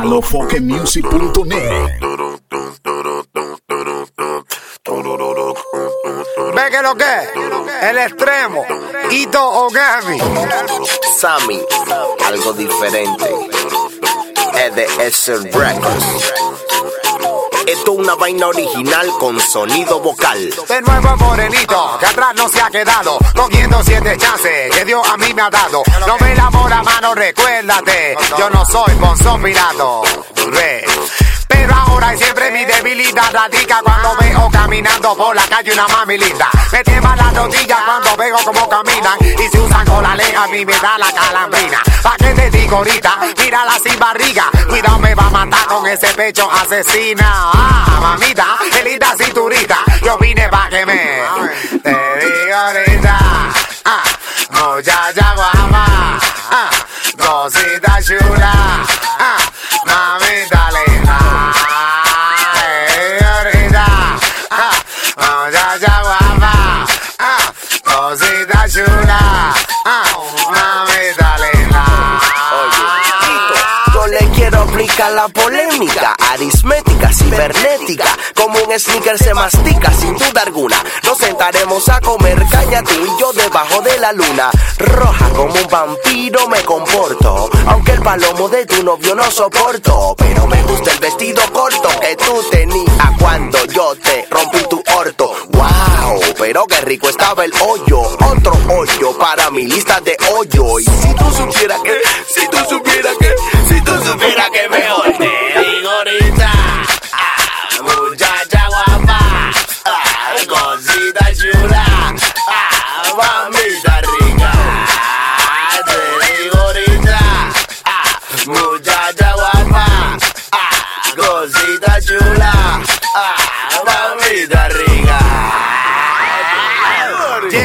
alofoquemusic.net. ¿Ve que lo que? El extremo. Ito Ogami. Sammy, algo diferente. Es de Esser Records. Esto es una vaina original con sonido vocal. De nuevo morenito, que atrás no se ha quedado. Cogiendo siete chances que Dios a mí me ha dado. No me la mano, recuérdate. Yo no soy Bonzón Pirato. Ve. Pero ahora y siempre mi debilidad radica cuando veo caminando por la calle una mami linda. Me tiembla la rodilla cuando veo cómo caminan y si usan con la lengua a mí me da la calambrina. ¿Pa' qué te digo ahorita? Mírala sin barriga. Cuidado me va a matar con ese pecho asesina. Ah, mamita, qué linda cinturita. Yo vine pa' que me... Te digo ahorita. Ah, muchacha guapa. Ah, cosita chula. Ah, mamita cosita chula. Ah, mamita linda. Yo le quiero aplicar la polémica, aritmética, cibernética. Como un sneaker se mastica sin duda alguna. Nos sentaremos a comer caña tú y yo debajo de la luna. Roja como un vampiro me comporto. Aunque el palomo de tu novio no soporto. Pero me gusta el vestido corto que tú tenías cuando yo te rompí tu orto. Pero qué rico estaba el hoyo. Otro hoyo para mi lista de hoyo. Y si tú supieras que, si tú supieras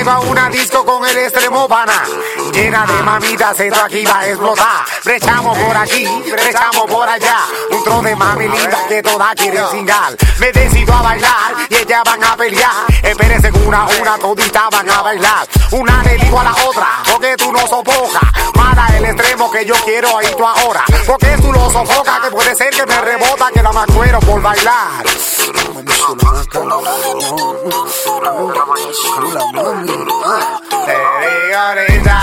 Una disco con el extremo pana. Llena de mamitas, esto aquí va a explotar. Brechamos por aquí, brechamos por allá. Un tro de mami linda que todas quieren singar Me decido a bailar y ellas van a pelear. Espérense una una, toditas van a bailar. Una le digo a la otra, porque tú no sofocas Mala el extremo que yo quiero ahí tú ahora. Porque tú lo sofocas, que puede ser que me rebota Acuerdo por bailar Te digo ahorita,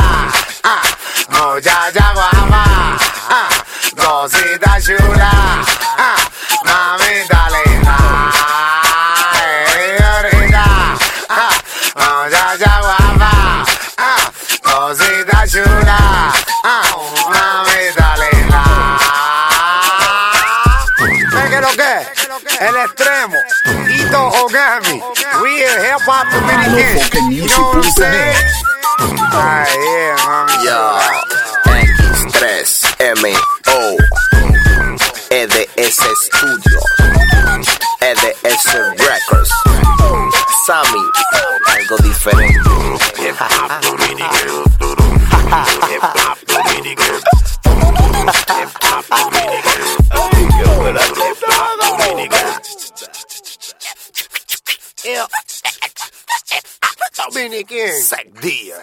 ah, muchacha guapa, ah, cosita chula, ah, mamita linda. Te El extremo, Ito Ogami, we in hip hop Dominican. You know what I'm saying? Ah, yeah, mami. Ya, L. Dominic Aaron. Sack deal.